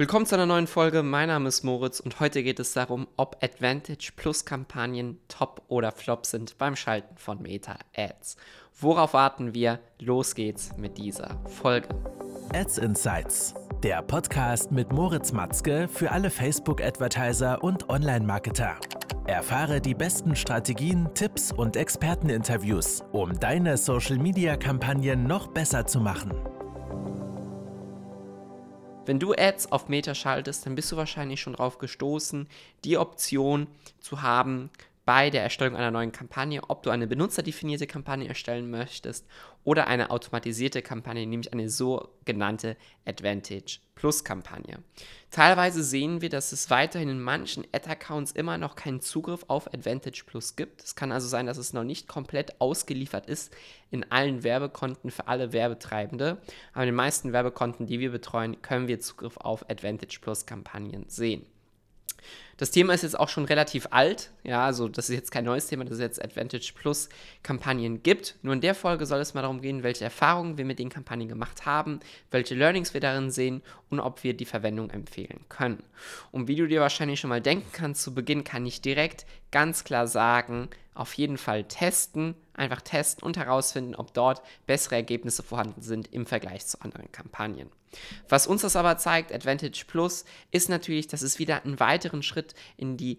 Willkommen zu einer neuen Folge. Mein Name ist Moritz und heute geht es darum, ob Advantage Plus Kampagnen top oder flop sind beim Schalten von Meta Ads. Worauf warten wir? Los geht's mit dieser Folge. Ads Insights, der Podcast mit Moritz Matzke für alle Facebook-Advertiser und Online-Marketer. Erfahre die besten Strategien, Tipps und Experteninterviews, um deine Social-Media-Kampagnen noch besser zu machen. Wenn du Ads auf Meta schaltest, dann bist du wahrscheinlich schon darauf gestoßen, die Option zu haben, bei der Erstellung einer neuen Kampagne, ob du eine benutzerdefinierte Kampagne erstellen möchtest oder eine automatisierte Kampagne, nämlich eine sogenannte Advantage Plus Kampagne. Teilweise sehen wir, dass es weiterhin in manchen Ad-Accounts immer noch keinen Zugriff auf Advantage Plus gibt. Es kann also sein, dass es noch nicht komplett ausgeliefert ist in allen Werbekonten für alle Werbetreibende. Aber in den meisten Werbekonten, die wir betreuen, können wir Zugriff auf Advantage Plus Kampagnen sehen. Das Thema ist jetzt auch schon relativ alt, ja, also das ist jetzt kein neues Thema, dass es jetzt Advantage Plus Kampagnen gibt. Nur in der Folge soll es mal darum gehen, welche Erfahrungen wir mit den Kampagnen gemacht haben, welche Learnings wir darin sehen und ob wir die Verwendung empfehlen können. Und wie du dir wahrscheinlich schon mal denken kannst, zu Beginn kann ich direkt ganz klar sagen, auf jeden Fall testen, einfach testen und herausfinden, ob dort bessere Ergebnisse vorhanden sind im Vergleich zu anderen Kampagnen. Was uns das aber zeigt, Advantage Plus, ist natürlich, dass es wieder einen weiteren Schritt in die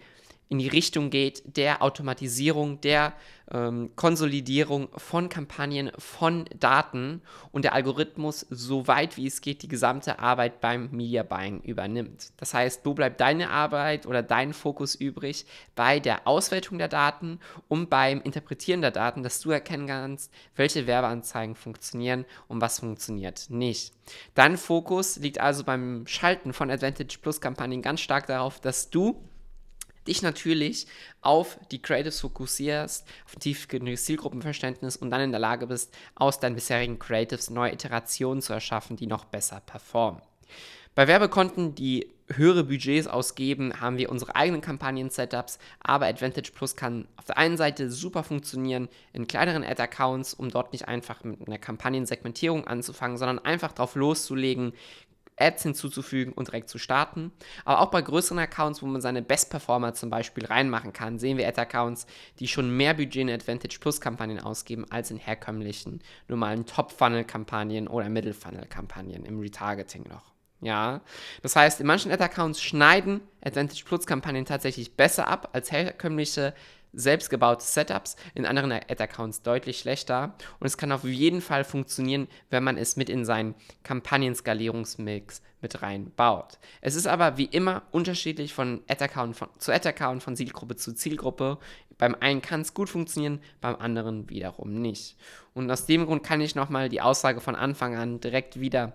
in die Richtung geht der Automatisierung, der ähm, Konsolidierung von Kampagnen, von Daten und der Algorithmus so weit wie es geht die gesamte Arbeit beim Media Buying übernimmt. Das heißt, wo bleibt deine Arbeit oder dein Fokus übrig bei der Auswertung der Daten und beim Interpretieren der Daten, dass du erkennen kannst, welche Werbeanzeigen funktionieren und was funktioniert nicht. Dein Fokus liegt also beim Schalten von Advantage Plus Kampagnen ganz stark darauf, dass du dich natürlich auf die Creatives fokussierst, auf tiefgehendes Zielgruppenverständnis und dann in der Lage bist, aus deinen bisherigen Creatives neue Iterationen zu erschaffen, die noch besser performen. Bei Werbekonten, die höhere Budgets ausgeben, haben wir unsere eigenen Kampagnen-Setups, aber Advantage Plus kann auf der einen Seite super funktionieren in kleineren Ad-Accounts, um dort nicht einfach mit einer Kampagnensegmentierung anzufangen, sondern einfach drauf loszulegen, Ads hinzuzufügen und direkt zu starten. Aber auch bei größeren Accounts, wo man seine Best-Performer zum Beispiel reinmachen kann, sehen wir Ad-Accounts, die schon mehr Budget in Advantage Plus-Kampagnen ausgeben als in herkömmlichen normalen Top-Funnel-Kampagnen oder Middle-Funnel-Kampagnen im Retargeting noch. Ja, das heißt, in manchen Ad-Accounts schneiden Advantage Plus-Kampagnen tatsächlich besser ab als herkömmliche selbstgebaute Setups, in anderen Ad-Accounts deutlich schlechter. Und es kann auf jeden Fall funktionieren, wenn man es mit in seinen Kampagnen-Skalierungsmix mit reinbaut. Es ist aber wie immer unterschiedlich von Ad-Account zu Ad-Account, von Zielgruppe zu Zielgruppe. Beim einen kann es gut funktionieren, beim anderen wiederum nicht. Und aus dem Grund kann ich nochmal die Aussage von Anfang an direkt wieder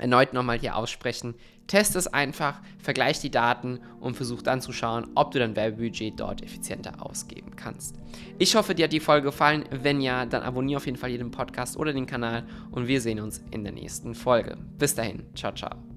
erneut nochmal hier aussprechen. Test es einfach, vergleich die Daten und versuch dann zu schauen, ob du dein Werbebudget dort effizienter ausgeben kannst. Ich hoffe, dir hat die Folge gefallen. Wenn ja, dann abonniere auf jeden Fall jeden Podcast oder den Kanal und wir sehen uns in der nächsten Folge. Bis dahin, ciao, ciao.